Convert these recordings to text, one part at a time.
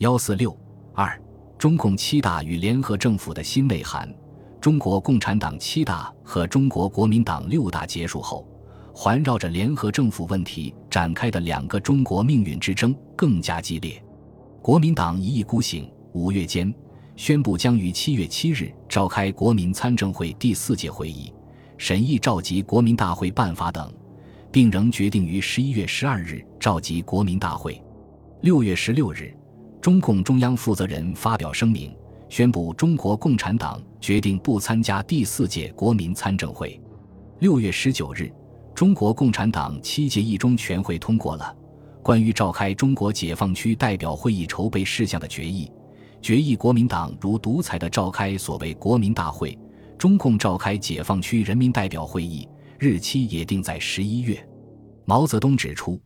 幺四六二，中共七大与联合政府的新内涵。中国共产党七大和中国国民党六大结束后，环绕着联合政府问题展开的两个中国命运之争更加激烈。国民党一意孤行，五月间宣布将于七月七日召开国民参政会第四届会议，审议召集国民大会办法等，并仍决定于十一月十二日召集国民大会。六月十六日。中共中央负责人发表声明，宣布中国共产党决定不参加第四届国民参政会。六月十九日，中国共产党七届一中全会通过了关于召开中国解放区代表会议筹备事项的决议，决议国民党如独裁的召开所谓国民大会，中共召开解放区人民代表会议，日期也定在十一月。毛泽东指出。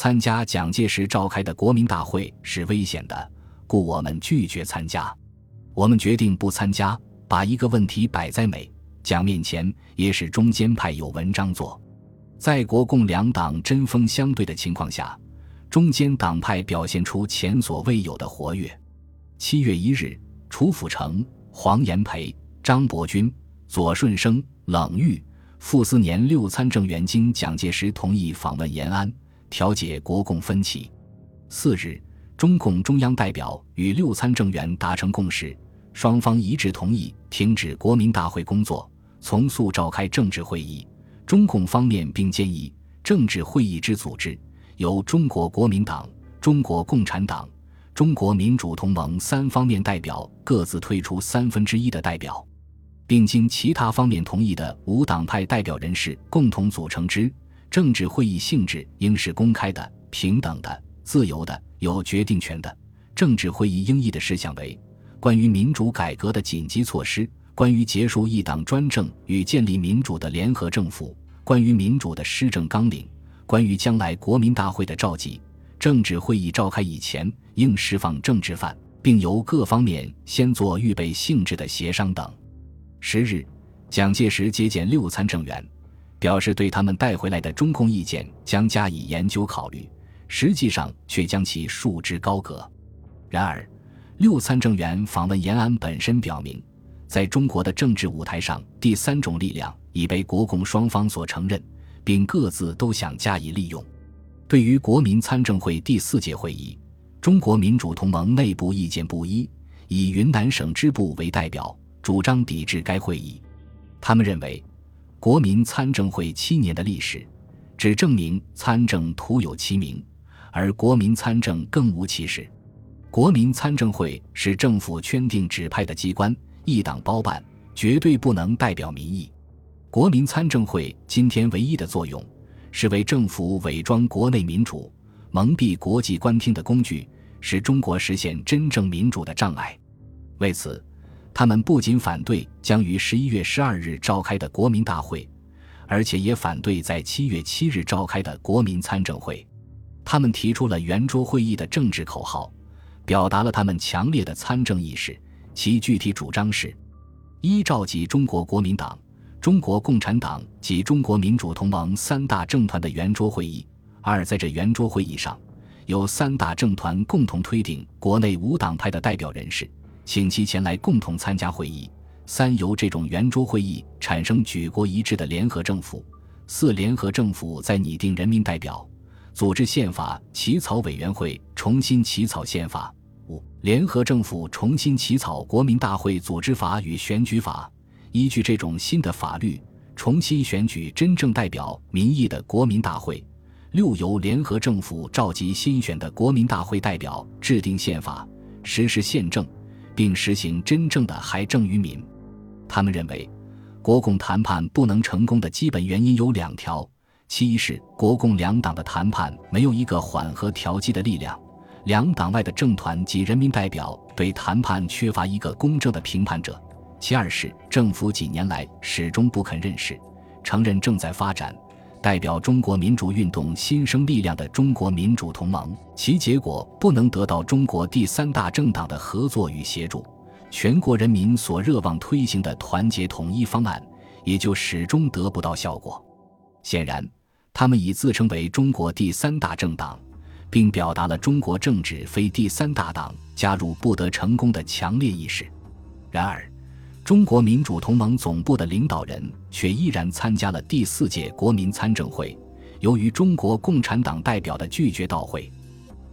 参加蒋介石召开的国民大会是危险的，故我们拒绝参加。我们决定不参加，把一个问题摆在美蒋面前，也使中间派有文章做。在国共两党针锋相对的情况下，中间党派表现出前所未有的活跃。七月一日，楚辅成、黄炎培、张伯钧、左顺生、冷玉、傅斯年六参政员经蒋介石同意访问延安。调解国共分歧。四日，中共中央代表与六参政员达成共识，双方一致同意停止国民大会工作，从速召开政治会议。中共方面并建议，政治会议之组织由中国国民党、中国共产党、中国民主同盟三方面代表各自推出三分之一的代表，并经其他方面同意的无党派代表人士共同组成之。政治会议性质应是公开的、平等的、自由的、有决定权的。政治会议应议的事项为：关于民主改革的紧急措施；关于结束一党专政与建立民主的联合政府；关于民主的施政纲领；关于将来国民大会的召集。政治会议召开以前，应释放政治犯，并由各方面先做预备性质的协商等。十日，蒋介石接见六参政员。表示对他们带回来的中共意见将加以研究考虑，实际上却将其束之高阁。然而，六参政员访问延安本身表明，在中国的政治舞台上，第三种力量已被国共双方所承认，并各自都想加以利用。对于国民参政会第四届会议，中国民主同盟内部意见不一，以云南省支部为代表，主张抵制该会议。他们认为。国民参政会七年的历史，只证明参政徒有其名，而国民参政更无其事。国民参政会是政府圈定指派的机关，一党包办，绝对不能代表民意。国民参政会今天唯一的作用，是为政府伪装国内民主、蒙蔽国际官厅的工具，是中国实现真正民主的障碍。为此。他们不仅反对将于十一月十二日召开的国民大会，而且也反对在七月七日召开的国民参政会。他们提出了圆桌会议的政治口号，表达了他们强烈的参政意识。其具体主张是：一、召集中国国民党、中国共产党及中国民主同盟三大政团的圆桌会议；二、在这圆桌会议上，由三大政团共同推定国内无党派的代表人士。请其前来共同参加会议。三、由这种圆桌会议产生举国一致的联合政府。四、联合政府在拟定人民代表、组织宪法起草委员会重新起草宪法。五、联合政府重新起草国民大会组织法与选举法，依据这种新的法律，重新选举真正代表民意的国民大会。六、由联合政府召集新选的国民大会代表，制定宪法，实施宪政。并实行真正的还政于民。他们认为，国共谈判不能成功的基本原因有两条：其一是国共两党的谈判没有一个缓和调剂的力量；两党外的政团及人民代表对谈判缺乏一个公正的评判者；其二是政府几年来始终不肯认识、承认正在发展。代表中国民主运动新生力量的中国民主同盟，其结果不能得到中国第三大政党的合作与协助，全国人民所热望推行的团结统一方案，也就始终得不到效果。显然，他们以自称为中国第三大政党，并表达了中国政治非第三大党加入不得成功的强烈意识。然而，中国民主同盟总部的领导人却依然参加了第四届国民参政会。由于中国共产党代表的拒绝到会，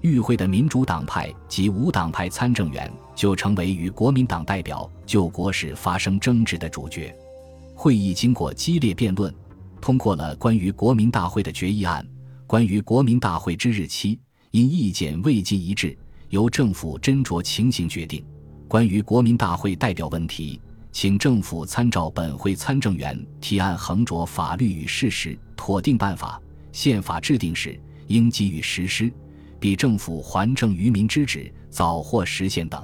与会的民主党派及无党派参政员就成为与国民党代表就国事发生争执的主角。会议经过激烈辩论，通过了关于国民大会的决议案。关于国民大会之日期，因意见未尽一致，由政府斟酌情形决定。关于国民大会代表问题，请政府参照本会参政员提案，横着法律与事实，妥定办法。宪法制定时，应给予实施，比政府还政于民之旨，早获实现等。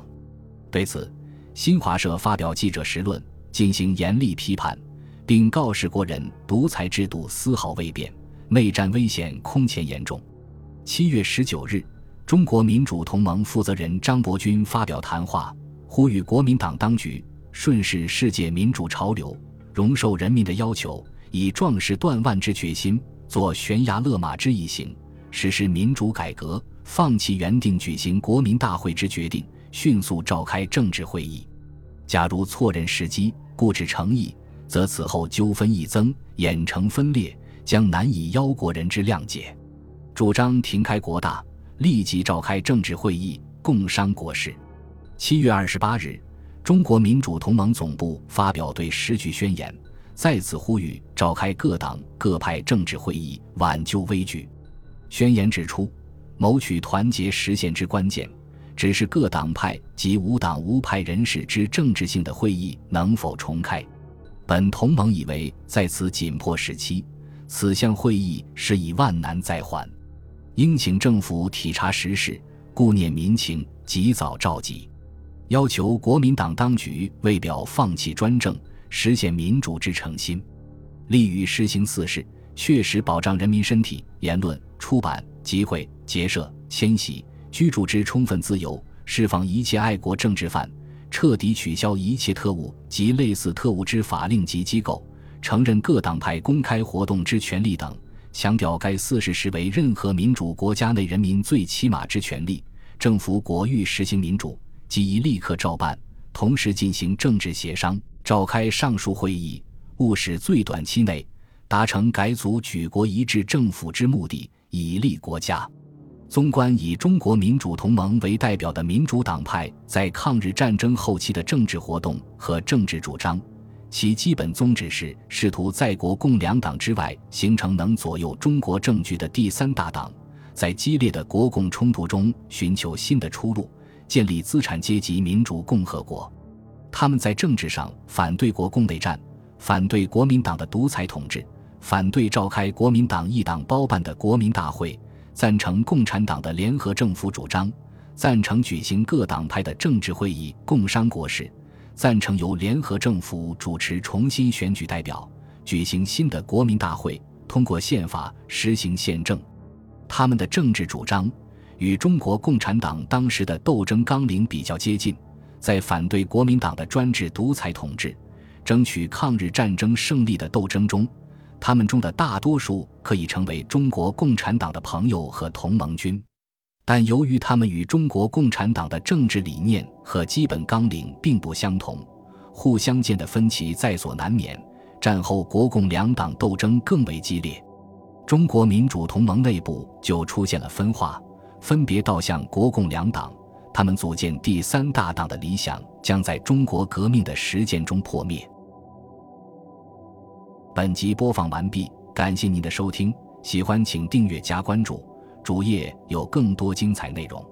对此，新华社发表记者实论，进行严厉批判，并告示国人：独裁制度丝毫未变。内战危险空前严重。七月十九日，中国民主同盟负责人张伯钧发表谈话，呼吁国民党当局顺势世界民主潮流，容受人民的要求，以壮士断腕之决心，做悬崖勒马之一行，实施民主改革，放弃原定举行国民大会之决定，迅速召开政治会议。假如错认时机，固执诚意，则此后纠纷益增，演成分裂。将难以邀国人之谅解，主张停开国大，立即召开政治会议，共商国事。七月二十八日，中国民主同盟总部发表对时局宣言，再次呼吁召开各党各派政治会议，挽救危局。宣言指出，谋取团结实现之关键，只是各党派及无党无派人士之政治性的会议能否重开。本同盟以为，在此紧迫时期。此项会议是以万难再缓，应请政府体察时事，顾念民情，及早召集，要求国民党当局为表放弃专政，实现民主之诚心，立于实行四事，确实保障人民身体、言论、出版、集会、结社、迁徙、居住之充分自由，释放一切爱国政治犯，彻底取消一切特务及类似特务之法令及机构。承认各党派公开活动之权利等，强调该四事实为任何民主国家内人民最起码之权利。政府国欲实行民主，即宜立刻照办，同时进行政治协商，召开上述会议，务使最短期内达成改组举国一致政府之目的，以利国家。纵观以中国民主同盟为代表的民主党派在抗日战争后期的政治活动和政治主张。其基本宗旨是试图在国共两党之外形成能左右中国政局的第三大党，在激烈的国共冲突中寻求新的出路，建立资产阶级民主共和国。他们在政治上反对国共内战，反对国民党的独裁统治，反对召开国民党一党包办的国民大会，赞成共产党的联合政府主张，赞成举行各党派的政治会议，共商国事。赞成由联合政府主持重新选举代表，举行新的国民大会，通过宪法实行宪政。他们的政治主张与中国共产党当时的斗争纲领比较接近，在反对国民党的专制独裁统治、争取抗日战争胜利的斗争中，他们中的大多数可以成为中国共产党的朋友和同盟军。但由于他们与中国共产党的政治理念和基本纲领并不相同，互相间的分歧在所难免。战后国共两党斗争更为激烈，中国民主同盟内部就出现了分化，分别倒向国共两党。他们组建第三大党的理想将在中国革命的实践中破灭。本集播放完毕，感谢您的收听，喜欢请订阅加关注。主页有更多精彩内容。